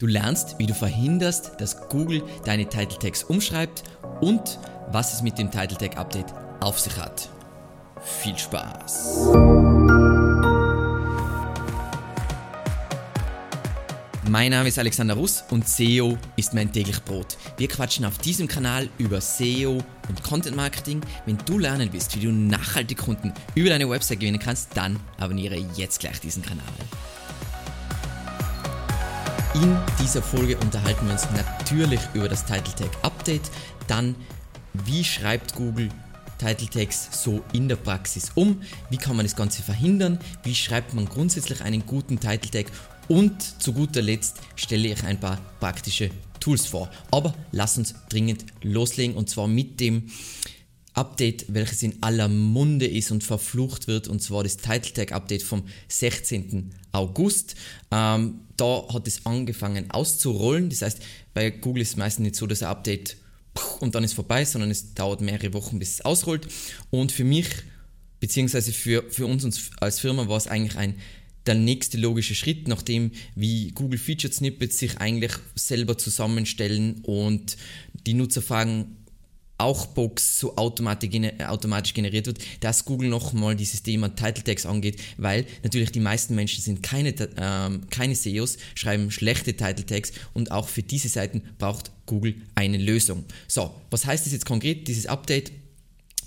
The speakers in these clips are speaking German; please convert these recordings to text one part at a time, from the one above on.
Du lernst, wie du verhinderst, dass Google deine Title Tags umschreibt und was es mit dem Title Tag Update auf sich hat. Viel Spaß! Mein Name ist Alexander Russ und SEO ist mein täglich Brot. Wir quatschen auf diesem Kanal über SEO und Content Marketing. Wenn du lernen willst, wie du nachhaltig Kunden über deine Website gewinnen kannst, dann abonniere jetzt gleich diesen Kanal. In dieser Folge unterhalten wir uns natürlich über das Title Tag Update, dann wie schreibt Google Title Tags so in der Praxis um, wie kann man das Ganze verhindern, wie schreibt man grundsätzlich einen guten Title Tag und zu guter Letzt stelle ich ein paar praktische Tools vor. Aber lass uns dringend loslegen und zwar mit dem Update, welches in aller Munde ist und verflucht wird, und zwar das Title Tag Update vom 16. August. Ähm, da hat es angefangen auszurollen. Das heißt, bei Google ist es meistens nicht so, dass ein Update und dann ist vorbei, sondern es dauert mehrere Wochen, bis es ausrollt. Und für mich, beziehungsweise für, für uns als Firma, war es eigentlich ein der nächste logische Schritt, nachdem wie Google Featured Snippets sich eigentlich selber zusammenstellen und die Nutzer fragen, auch Box so automatisch generiert wird, dass Google nochmal dieses Thema Title Tags angeht, weil natürlich die meisten Menschen sind keine, ähm, keine SEOs, schreiben schlechte Title Tags und auch für diese Seiten braucht Google eine Lösung. So, was heißt das jetzt konkret, dieses Update?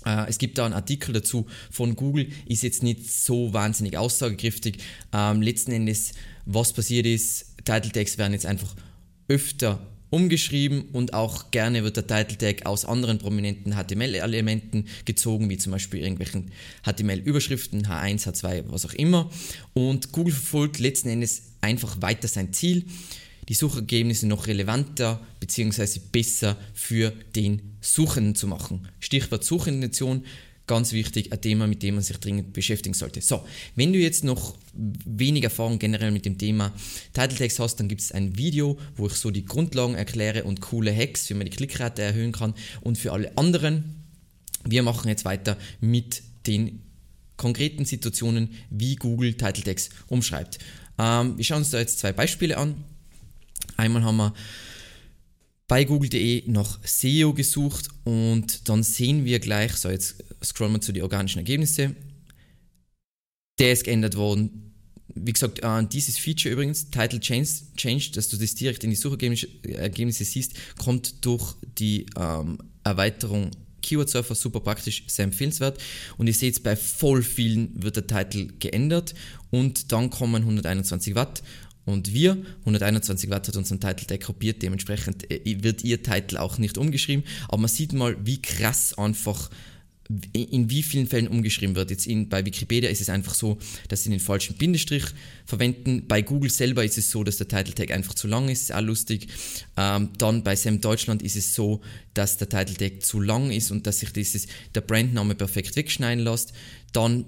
Äh, es gibt da einen Artikel dazu von Google, ist jetzt nicht so wahnsinnig aussagekräftig. Ähm, letzten Endes, was passiert ist, Title Tags werden jetzt einfach öfter umgeschrieben und auch gerne wird der Title Tag aus anderen prominenten HTML-Elementen gezogen, wie zum Beispiel irgendwelchen HTML-Überschriften, H1, H2, was auch immer. Und Google verfolgt letzten Endes einfach weiter sein Ziel, die Suchergebnisse noch relevanter bzw. besser für den Suchenden zu machen. Stichwort Suchintention Ganz wichtig, ein Thema, mit dem man sich dringend beschäftigen sollte. So, wenn du jetzt noch wenig Erfahrung generell mit dem Thema Title Text hast, dann gibt es ein Video, wo ich so die Grundlagen erkläre und coole Hacks, wie man die Klickrate erhöhen kann. Und für alle anderen, wir machen jetzt weiter mit den konkreten Situationen, wie Google Title Text umschreibt. Ähm, wir schauen uns da jetzt zwei Beispiele an. Einmal haben wir bei google.de nach SEO gesucht und dann sehen wir gleich, so jetzt scrollen wir zu den organischen Ergebnissen, der ist geändert worden. Wie gesagt, äh, dieses Feature übrigens, Title Change, Change, dass du das direkt in die Suchergebnisse siehst, kommt durch die ähm, Erweiterung Keyword Surfer, super praktisch, sehr empfehlenswert. Und ihr seht, bei voll vielen wird der Titel geändert und dann kommen 121 Watt und wir, 121 Watt hat unseren Title Tag kopiert, dementsprechend äh, wird ihr Titel auch nicht umgeschrieben. Aber man sieht mal, wie krass einfach in wie vielen Fällen umgeschrieben wird. Jetzt in, bei Wikipedia ist es einfach so, dass sie den falschen Bindestrich verwenden. Bei Google selber ist es so, dass der Title Tag einfach zu lang ist, ist auch lustig. Ähm, dann bei Sam Deutschland ist es so, dass der Title Tag zu lang ist und dass sich dieses, der Brandname perfekt wegschneiden lässt. Dann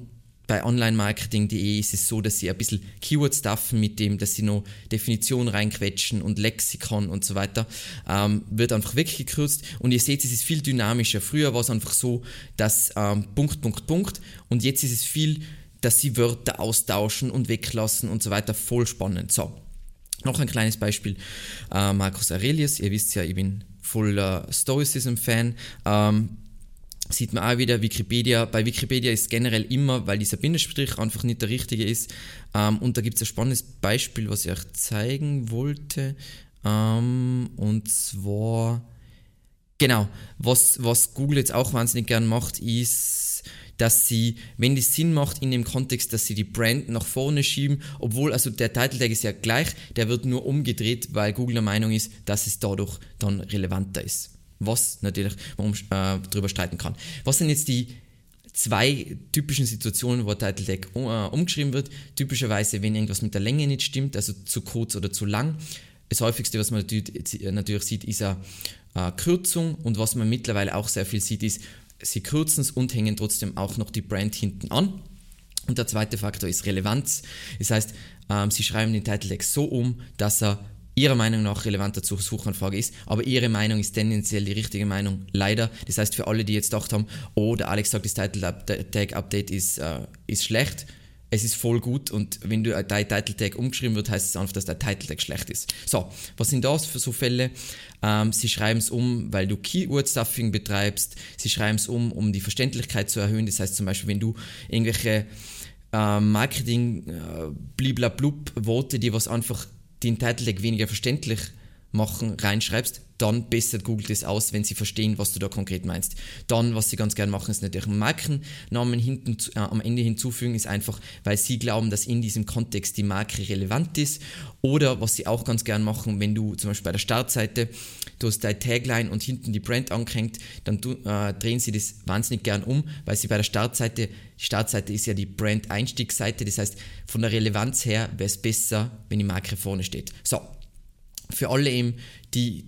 bei onlinemarketing.de ist es so, dass sie ein bisschen Keywords stuffen mit dem, dass sie noch Definition reinquetschen und Lexikon und so weiter. Ähm, wird einfach weggekürzt und ihr seht, es ist viel dynamischer. Früher war es einfach so, dass ähm, Punkt, Punkt, Punkt und jetzt ist es viel, dass sie Wörter austauschen und weglassen und so weiter. Voll spannend. So, noch ein kleines Beispiel. Äh, Markus Aurelius, ihr wisst ja, ich bin voller Stoicism-Fan. Ähm, sieht man auch wieder Wikipedia. Bei Wikipedia ist generell immer, weil dieser Bindestrich einfach nicht der richtige ist. Ähm, und da gibt es ein spannendes Beispiel, was ich euch zeigen wollte. Ähm, und zwar, genau, was, was Google jetzt auch wahnsinnig gern macht, ist, dass sie, wenn es Sinn macht in dem Kontext, dass sie die Brand nach vorne schieben, obwohl, also der Title Tag ist ja gleich, der wird nur umgedreht, weil Google der Meinung ist, dass es dadurch dann relevanter ist was natürlich man äh, darüber streiten kann. Was sind jetzt die zwei typischen Situationen, wo Title Tag um, äh, umgeschrieben wird? Typischerweise, wenn irgendwas mit der Länge nicht stimmt, also zu kurz oder zu lang. Das häufigste, was man natürlich, natürlich sieht, ist eine äh, Kürzung und was man mittlerweile auch sehr viel sieht, ist, sie kürzen es und hängen trotzdem auch noch die Brand hinten an. Und der zweite Faktor ist Relevanz. Das heißt, ähm, sie schreiben den Title Tag so um, dass er ihrer Meinung nach relevanter zur Suchanfrage ist, aber ihre Meinung ist tendenziell die richtige Meinung, leider. Das heißt, für alle, die jetzt gedacht haben, oh, der Alex sagt, das Title Tag Update ist, äh, ist schlecht, es ist voll gut und wenn du dein Title Tag umgeschrieben wird, heißt es einfach, dass dein Title Tag schlecht ist. So, was sind das für so Fälle? Ähm, sie schreiben es um, weil du Keyword Stuffing betreibst. Sie schreiben es um, um die Verständlichkeit zu erhöhen. Das heißt zum Beispiel, wenn du irgendwelche äh, Marketing äh, bliblablub Worte, die was einfach den Title Tag weniger verständlich machen, reinschreibst, dann bessert Google das aus, wenn sie verstehen, was du da konkret meinst. Dann, was sie ganz gerne machen, ist natürlich einen Markennamen hinten, äh, am Ende hinzufügen, ist einfach, weil sie glauben, dass in diesem Kontext die Marke relevant ist. Oder was sie auch ganz gerne machen, wenn du zum Beispiel bei der Startseite, du hast deine Tagline und hinten die Brand angehängt, dann äh, drehen sie das wahnsinnig gern um, weil sie bei der Startseite, die Startseite ist ja die Brand-Einstiegsseite, das heißt, von der Relevanz her wäre es besser, wenn die Marke vorne steht. So, für alle eben, die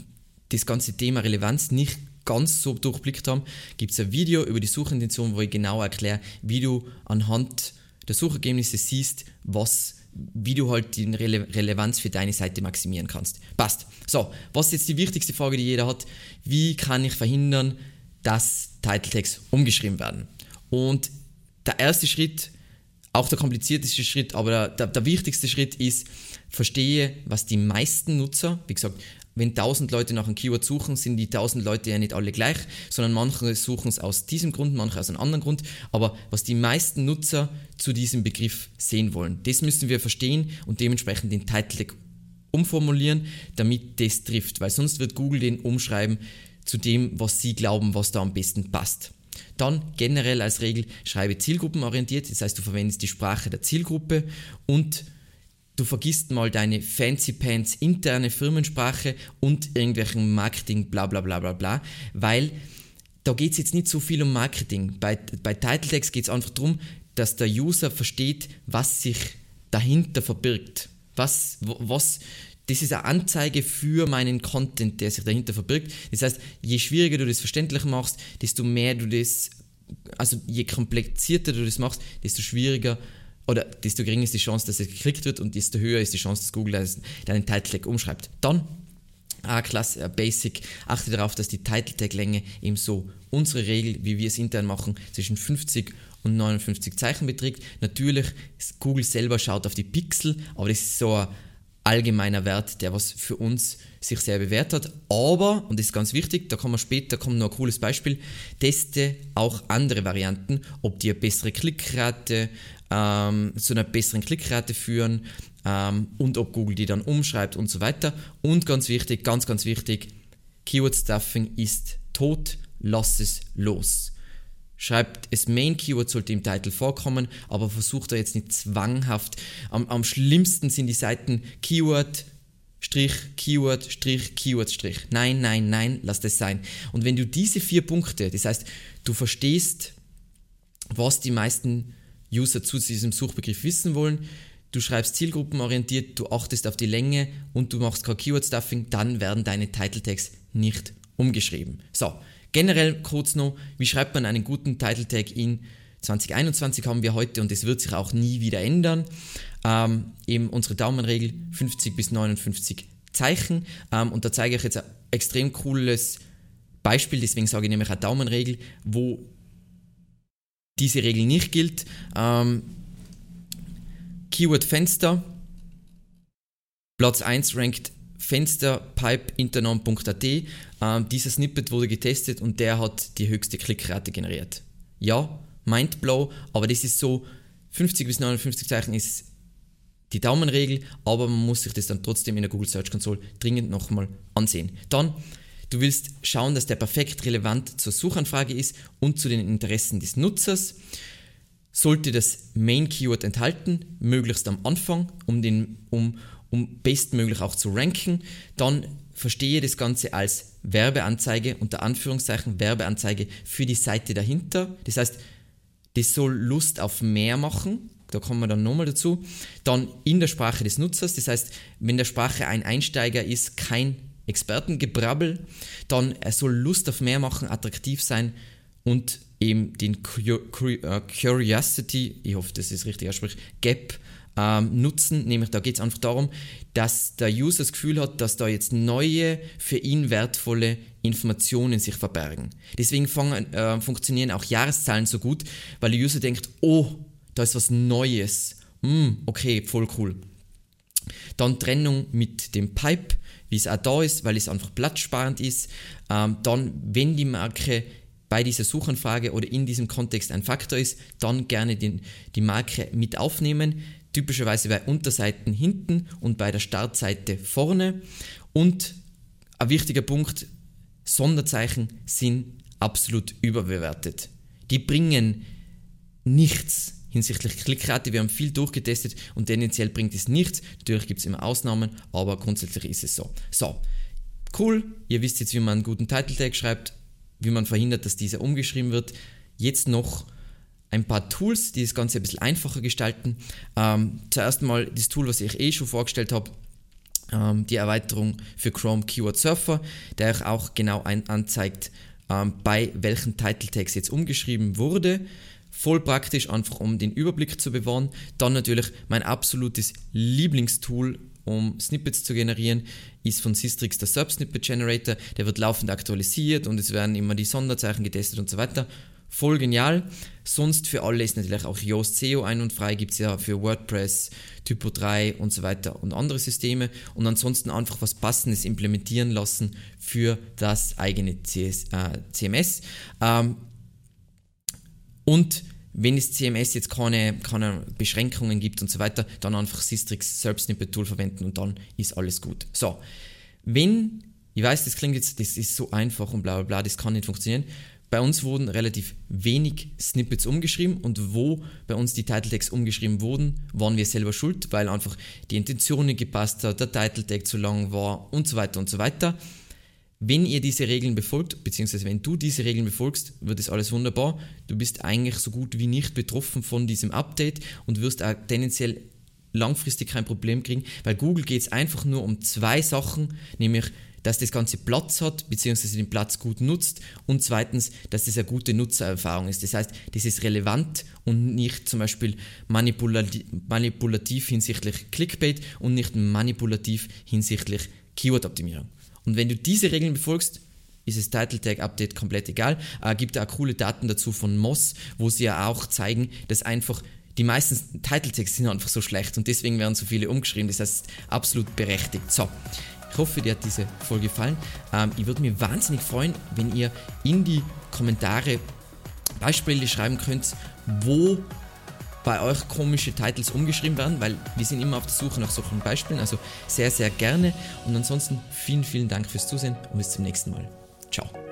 das ganze Thema Relevanz nicht ganz so durchblickt haben, gibt es ein Video über die Suchintention, wo ich genau erkläre, wie du anhand der Suchergebnisse siehst, was, wie du halt die Rele Relevanz für deine Seite maximieren kannst. Passt. So, was ist jetzt die wichtigste Frage, die jeder hat? Wie kann ich verhindern, dass Title Tags umgeschrieben werden? Und der erste Schritt, auch der komplizierteste Schritt, aber der, der wichtigste Schritt ist, verstehe, was die meisten Nutzer, wie gesagt, wenn 1000 Leute nach einem Keyword suchen, sind die 1000 Leute ja nicht alle gleich, sondern manche suchen es aus diesem Grund, manche aus einem anderen Grund. Aber was die meisten Nutzer zu diesem Begriff sehen wollen, das müssen wir verstehen und dementsprechend den Title Tag umformulieren, damit das trifft, weil sonst wird Google den umschreiben zu dem, was sie glauben, was da am besten passt. Dann generell als Regel schreibe zielgruppenorientiert, das heißt du verwendest die Sprache der Zielgruppe und du vergisst mal deine fancy pants interne Firmensprache und irgendwelchen Marketing bla bla bla bla bla, weil da geht es jetzt nicht so viel um Marketing. Bei, bei Title Tags geht es einfach darum, dass der User versteht, was sich dahinter verbirgt. Was, was, das ist eine Anzeige für meinen Content, der sich dahinter verbirgt. Das heißt, je schwieriger du das verständlich machst, desto mehr du das, also je komplizierter du das machst, desto schwieriger oder desto geringer ist die Chance, dass es geklickt wird und desto höher ist die Chance, dass Google deinen Title Tag umschreibt. Dann Ah, klasse, äh, Basic. Achte darauf, dass die Title Tag Länge eben so unsere Regel, wie wir es intern machen, zwischen 50 und 59 Zeichen beträgt. Natürlich, Google selber schaut auf die Pixel, aber das ist so ein allgemeiner Wert, der was für uns sich sehr bewährt hat. Aber, und das ist ganz wichtig, da kommen wir später, kommt noch ein cooles Beispiel, teste auch andere Varianten, ob die eine bessere Klickrate, ähm, zu einer besseren Klickrate führen ähm, und ob Google die dann umschreibt und so weiter. Und ganz wichtig, ganz, ganz wichtig, Keyword Stuffing ist tot, lass es los. Schreibt, das Main Keyword sollte im Titel vorkommen, aber versucht da jetzt nicht zwanghaft. Am, am schlimmsten sind die Seiten Keyword, Strich, Keyword, Strich, Keyword, Strich. Nein, nein, nein, lass das sein. Und wenn du diese vier Punkte, das heißt, du verstehst, was die meisten User zu diesem Suchbegriff wissen wollen, du schreibst zielgruppenorientiert, du achtest auf die Länge und du machst kein Keyword-Stuffing, dann werden deine Title Tags nicht umgeschrieben. So, generell kurz noch, wie schreibt man einen guten Title Tag in 2021 haben wir heute und es wird sich auch nie wieder ändern. Ähm, eben unsere Daumenregel 50 bis 59 Zeichen ähm, und da zeige ich jetzt ein extrem cooles Beispiel, deswegen sage ich nämlich eine Daumenregel, wo diese Regel nicht gilt. Ähm, Keyword Fenster. Platz 1 rankt fensterpipeinternom.at. Ähm, dieser Snippet wurde getestet und der hat die höchste Klickrate generiert. Ja, Mindblow, aber das ist so, 50 bis 59 Zeichen ist die Daumenregel, aber man muss sich das dann trotzdem in der Google Search Console dringend nochmal ansehen. Dann Du willst schauen, dass der perfekt relevant zur Suchanfrage ist und zu den Interessen des Nutzers. Sollte das Main Keyword enthalten, möglichst am Anfang, um, den, um, um bestmöglich auch zu ranken. Dann verstehe das Ganze als Werbeanzeige, unter Anführungszeichen Werbeanzeige für die Seite dahinter. Das heißt, das soll Lust auf mehr machen. Da kommen wir dann nochmal dazu. Dann in der Sprache des Nutzers. Das heißt, wenn der Sprache ein Einsteiger ist, kein Expertengebrabbel, dann er soll Lust auf mehr machen, attraktiv sein und eben den äh, Curiosity, ich hoffe, das ist richtig ausspricht, Gap ähm, nutzen. Nämlich da geht es einfach darum, dass der User das Gefühl hat, dass da jetzt neue, für ihn wertvolle Informationen sich verbergen. Deswegen fangen, äh, funktionieren auch Jahreszahlen so gut, weil der User denkt, oh, da ist was Neues Mm, okay, voll cool. Dann Trennung mit dem Pipe, wie es auch da ist, weil es einfach platzsparend ist. Ähm, dann, wenn die Marke bei dieser Suchanfrage oder in diesem Kontext ein Faktor ist, dann gerne den, die Marke mit aufnehmen. Typischerweise bei Unterseiten hinten und bei der Startseite vorne. Und ein wichtiger Punkt, Sonderzeichen sind absolut überbewertet. Die bringen nichts hinsichtlich Klickrate. Wir haben viel durchgetestet und tendenziell bringt es nichts. Natürlich gibt es immer Ausnahmen, aber grundsätzlich ist es so. So, cool. Ihr wisst jetzt, wie man einen guten Title Tag schreibt wie man verhindert, dass dieser umgeschrieben wird. Jetzt noch ein paar Tools, die das Ganze ein bisschen einfacher gestalten. Ähm, zuerst mal das Tool, was ich eh schon vorgestellt habe, ähm, die Erweiterung für Chrome Keyword Surfer, der euch auch genau ein, anzeigt, ähm, bei welchen Title Tags jetzt umgeschrieben wurde. Voll praktisch, einfach um den Überblick zu bewahren. Dann natürlich mein absolutes Lieblingstool um Snippets zu generieren, ist von Systrix der Subsnippet Generator. Der wird laufend aktualisiert und es werden immer die Sonderzeichen getestet und so weiter. Voll genial. Sonst für alle ist natürlich auch Yoast SEO ein und frei, gibt es ja für WordPress, Typo 3 und so weiter und andere Systeme. Und ansonsten einfach was Passendes implementieren lassen für das eigene CS, äh, CMS. Ähm, und wenn es CMS jetzt keine, keine Beschränkungen gibt und so weiter, dann einfach Systrix Selbstsnippet Tool verwenden und dann ist alles gut. So, wenn, ich weiß, das klingt jetzt, das ist so einfach und bla bla bla, das kann nicht funktionieren. Bei uns wurden relativ wenig Snippets umgeschrieben und wo bei uns die Title Tags umgeschrieben wurden, waren wir selber schuld, weil einfach die Intention nicht gepasst hat, der Title Tag zu lang war und so weiter und so weiter. Wenn ihr diese Regeln befolgt, beziehungsweise wenn du diese Regeln befolgst, wird es alles wunderbar. Du bist eigentlich so gut wie nicht betroffen von diesem Update und wirst auch tendenziell langfristig kein Problem kriegen, weil Google geht es einfach nur um zwei Sachen, nämlich dass das Ganze Platz hat, beziehungsweise den Platz gut nutzt und zweitens, dass das eine gute Nutzererfahrung ist. Das heißt, das ist relevant und nicht zum Beispiel manipulativ, manipulativ hinsichtlich Clickbait und nicht manipulativ hinsichtlich Keyword-Optimierung. Und wenn du diese Regeln befolgst, ist das Title Tag Update komplett egal. Äh, gibt auch coole Daten dazu von Moss, wo sie ja auch zeigen, dass einfach die meisten Title Tags sind einfach so schlecht und deswegen werden so viele umgeschrieben. Das heißt, absolut berechtigt. So. Ich hoffe, dir hat diese Folge gefallen. Ähm, ich würde mich wahnsinnig freuen, wenn ihr in die Kommentare Beispiele schreiben könnt, wo bei euch komische Titles umgeschrieben werden, weil wir sind immer auf der Suche nach solchen Beispielen. Also sehr, sehr gerne. Und ansonsten vielen, vielen Dank fürs Zusehen und bis zum nächsten Mal. Ciao.